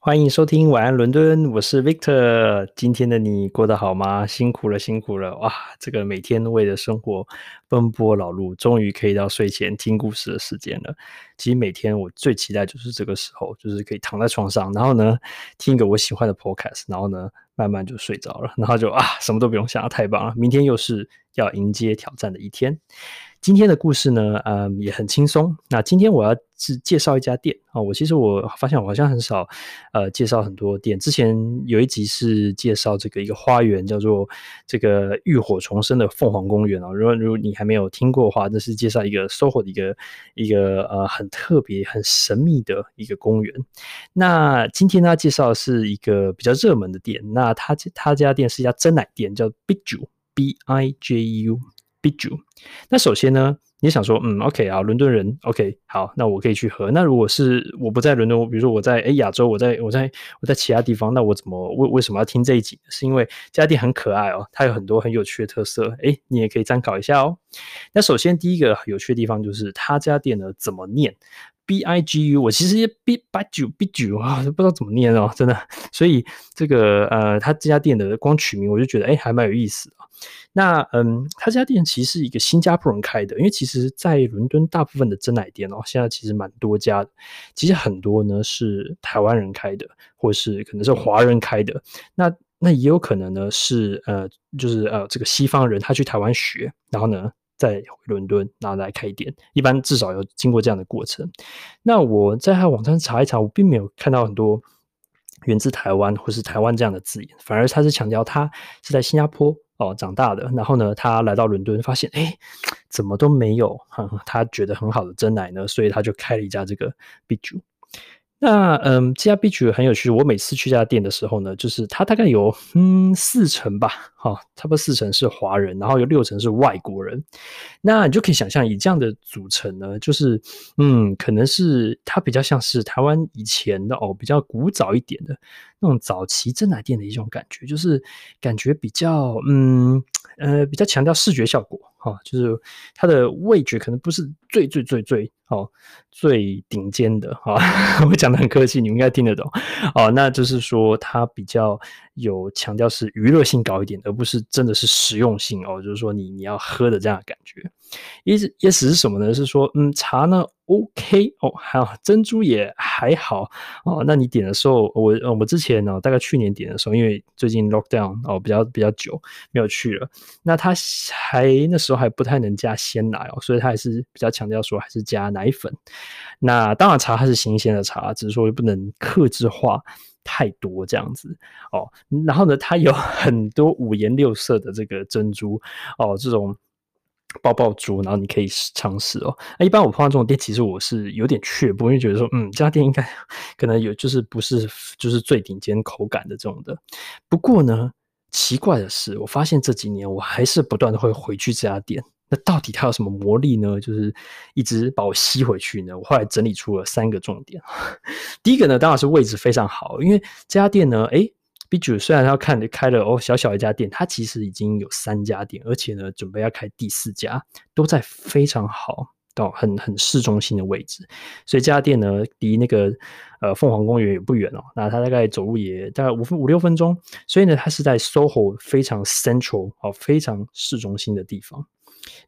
欢迎收听晚安伦敦，我是 Victor。今天的你过得好吗？辛苦了，辛苦了！哇，这个每天为了生活奔波劳碌，终于可以到睡前听故事的时间了。其实每天我最期待就是这个时候，就是可以躺在床上，然后呢听一个我喜欢的 podcast，然后呢慢慢就睡着了，然后就啊什么都不用想，太棒了！明天又是要迎接挑战的一天。今天的故事呢，嗯，也很轻松。那今天我要是介绍一家店啊，我其实我发现我好像很少呃介绍很多店。之前有一集是介绍这个一个花园，叫做这个浴火重生的凤凰公园啊。如果如果你还没有听过的话，这是介绍一个 SOHO 的一个一个呃很特别、很神秘的一个公园。那今天呢，介绍的是一个比较热门的店。那他他家店是一家真奶店，叫 Biju B I J U Biju 那首先呢，你想说，嗯，OK 啊，伦敦人，OK，好，那我可以去喝。那如果是我不在伦敦，比如说我在诶亚洲，我在我在我在其他地方，那我怎么为为什么要听这一集？是因为这家店很可爱哦，它有很多很有趣的特色，哎，你也可以参考一下哦。那首先第一个有趣的地方就是他家店呢怎么念？B I G U，我其实 B 八九 B 九啊，不知道怎么念哦，真的。所以这个呃，他这家店的光取名我就觉得哎，还蛮有意思的。那嗯，他这家店其实是一个新加坡人开的，因为其实在伦敦大部分的珍奶店哦，现在其实蛮多家的，其实很多呢是台湾人开的，或是可能是华人开的。那那也有可能呢是呃，就是呃这个西方人他去台湾学，然后呢。在伦敦，然后来开店，一般至少有经过这样的过程。那我在他网站查一查，我并没有看到很多源自台湾或是台湾这样的字眼，反而他是强调他是在新加坡哦长大的。然后呢，他来到伦敦，发现哎，怎么都没有他觉得很好的珍奶呢？所以他就开了一家这个 Biu。那嗯，这家 Bijou 很有趣。我每次去这家店的时候呢，就是它大概有嗯四成吧，哈，差不多四成是华人，然后有六成是外国人。那你就可以想象，以这样的组成呢，就是嗯，可能是它比较像是台湾以前的哦，比较古早一点的那种早期珍奶店的一种感觉，就是感觉比较嗯呃比较强调视觉效果。哦，就是它的味觉可能不是最最最最哦最顶尖的哈，我讲的很客气，你们应该听得懂哦。那就是说它比较有强调是娱乐性高一点，而不是真的是实用性哦。就是说你你要喝的这样的感觉，意思意思是什么呢？是说嗯茶呢？OK 哦，还有珍珠也还好哦。那你点的时候，我我之前呢，大概去年点的时候，因为最近 lockdown 哦，比较比较久没有去了。那他还那时候还不太能加鲜奶哦，所以他还是比较强调说还是加奶粉。那当然茶还是新鲜的茶，只是说不能克制化太多这样子哦。然后呢，它有 很多五颜六色的这个珍珠哦，这种。爆爆珠，然后你可以尝试哦。那一般我碰到这种店，其实我是有点却步，因为觉得说，嗯，这家店应该可能有，就是不是就是最顶尖口感的这种的。不过呢，奇怪的是，我发现这几年我还是不断的会回去这家店。那到底它有什么魔力呢？就是一直把我吸回去呢？我后来整理出了三个重点。第一个呢，当然是位置非常好，因为这家店呢，诶 b i j u 虽然他看开了哦小小一家店，他其实已经有三家店，而且呢准备要开第四家，都在非常好到很很市中心的位置，所以这家店呢离那个呃凤凰公园也不远哦，那他大概走路也大概五分五六分钟，所以呢它是在 SOHO 非常 central 哦非常市中心的地方。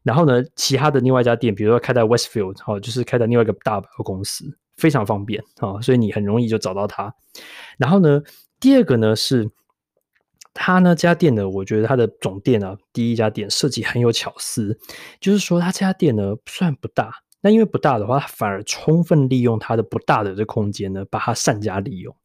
然后呢其他的另外一家店，比如说开在 Westfield 哦，就是开在另外一个大百货公司，非常方便哦，所以你很容易就找到它。然后呢。第二个呢是，他呢这家店呢，我觉得他的总店啊，第一家店设计很有巧思，就是说他这家店呢虽然不大，那因为不大的话，它反而充分利用它的不大的这空间呢，把它善加利用。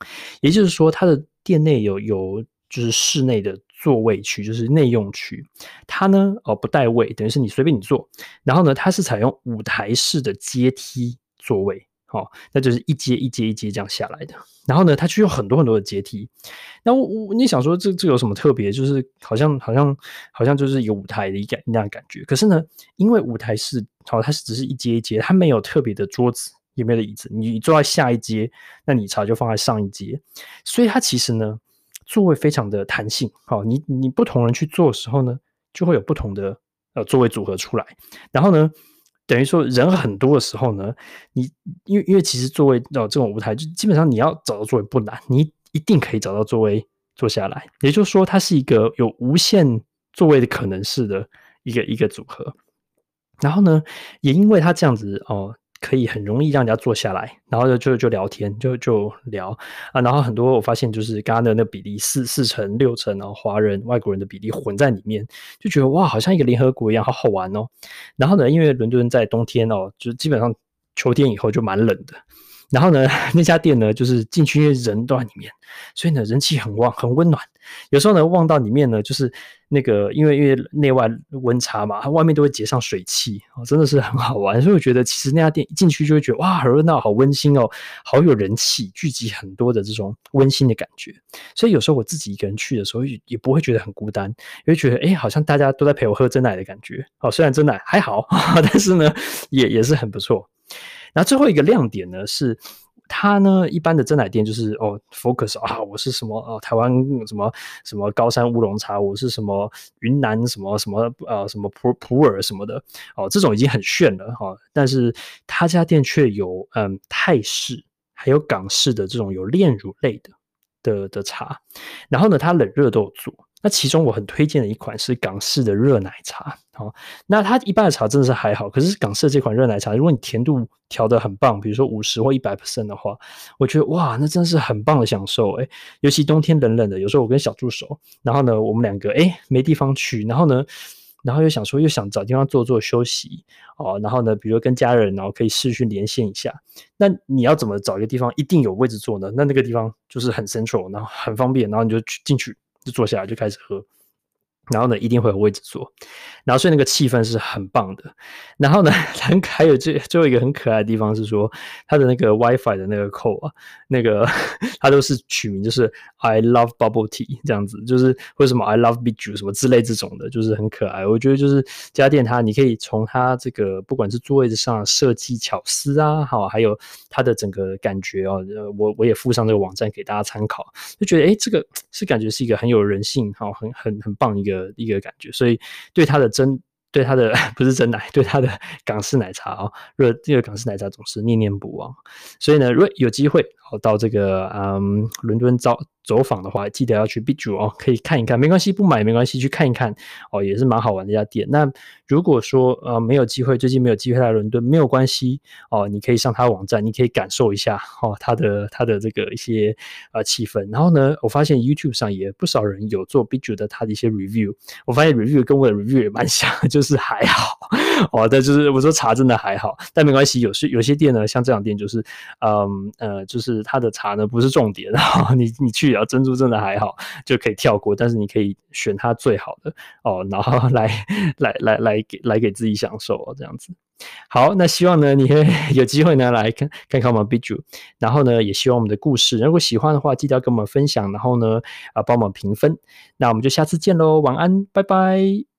也就是说，他的店内有有就是室内的座位区，就是内用区，它呢哦不带位，等于是你随便你坐。然后呢，它是采用舞台式的阶梯座位。好，那就是一阶一阶一阶这样下来的。然后呢，它就有很多很多的阶梯。那我我你想说这这有什么特别？就是好像好像好像就是有舞台的一个那样感觉。可是呢，因为舞台是好，它是只是一阶一阶，它没有特别的桌子，也没有椅子。你坐在下一阶，那你茶就放在上一阶。所以它其实呢，座位非常的弹性。好，你你不同人去坐的时候呢，就会有不同的呃座位组合出来。然后呢。等于说人很多的时候呢，你因为因为其实座位哦这种舞台就基本上你要找到座位不难，你一定可以找到座位坐下来。也就是说，它是一个有无限座位的可能式的一个一个组合。然后呢，也因为它这样子哦。可以很容易让人家坐下来，然后就就就聊天，就就聊啊。然后很多我发现就是刚刚的那比例四四成六成然后，华人外国人的比例混在里面，就觉得哇，好像一个联合国一样，好好玩哦。然后呢，因为伦敦在冬天哦，就基本上秋天以后就蛮冷的。然后呢，那家店呢，就是进去因为人都在里面，所以呢，人气很旺，很温暖。有时候呢，望到里面呢，就是那个因为因为内外温差嘛，它外面都会结上水汽哦，真的是很好玩。所以我觉得其实那家店一进去就会觉得哇，好热闹，好温馨哦，好有人气，聚集很多的这种温馨的感觉。所以有时候我自己一个人去的时候，也不会觉得很孤单，也会觉得哎，好像大家都在陪我喝真奶的感觉。哦，虽然真奶还好，但是呢，也也是很不错。那最后一个亮点呢，是它呢，一般的珍奶店就是哦，focus 啊，我是什么哦，台湾什么什么高山乌龙茶，我是什么云南什么什么呃什么普普洱什么的哦，这种已经很炫了哈、哦。但是他家店却有嗯泰式还有港式的这种有炼乳类的的的茶，然后呢，它冷热都有做。那其中我很推荐的一款是港式的热奶茶，好，那它一般的茶真的是还好，可是港式的这款热奶茶，如果你甜度调得很棒，比如说五十或一百 percent 的话，我觉得哇，那真的是很棒的享受诶，尤其冬天冷冷的，有时候我跟小助手，然后呢，我们两个诶没地方去，然后呢，然后又想说又想找地方坐坐休息哦，然后呢，比如跟家人，然后可以视讯连线一下，那你要怎么找一个地方一定有位置坐呢？那那个地方就是很 central，然后很方便，然后你就去进去。就坐下来就开始喝，然后呢，一定会有位置坐，然后所以那个气氛是很棒的。然后呢，很还有最最后一个很可爱的地方是说，它的那个 WiFi 的那个扣啊，那个 它都是取名就是 I love bubble tea 这样子，就是为什么 I love Biju 什么之类这种的，就是很可爱。我觉得就是家电它，你可以从它这个不管是座位子上设计巧思啊，好，还有它的整个感觉哦，我我也附上这个网站给大家参考，就觉得诶，这个是感觉是一个很有。有人性，好，很很很棒一个一个感觉，所以对它的真，对他的 不是真奶，对他的港式奶茶哦，热这个港式奶茶总是念念不忘。所以呢，如果有机会，好到这个嗯伦敦招走访的话，记得要去 Biju 哦，可以看一看，没关系，不买没关系，去看一看哦，也是蛮好玩的一家店。那如果说呃没有机会，最近没有机会来伦敦，没有关系哦，你可以上他的网站，你可以感受一下哦，他的他的这个一些呃气氛。然后呢，我发现 YouTube 上也不少人有做 Biju 的他的一些 review，我发现 review 跟我的 review 也蛮像，就是还好 哦，但就是我说茶真的还好，但没关系，有些有些店呢，像这样店就是嗯呃就是它的茶呢不是重点，然后你你去啊珍珠真的还好，就可以跳过，但是你可以选它最好的哦，然后来来来来。来给来给自己享受哦，这样子好。那希望呢，你 会有机会呢来看看看我们 Biu，然后呢，也希望我们的故事，如果喜欢的话，记得要跟我们分享，然后呢，啊，帮我们评分。那我们就下次见喽，晚安，拜拜。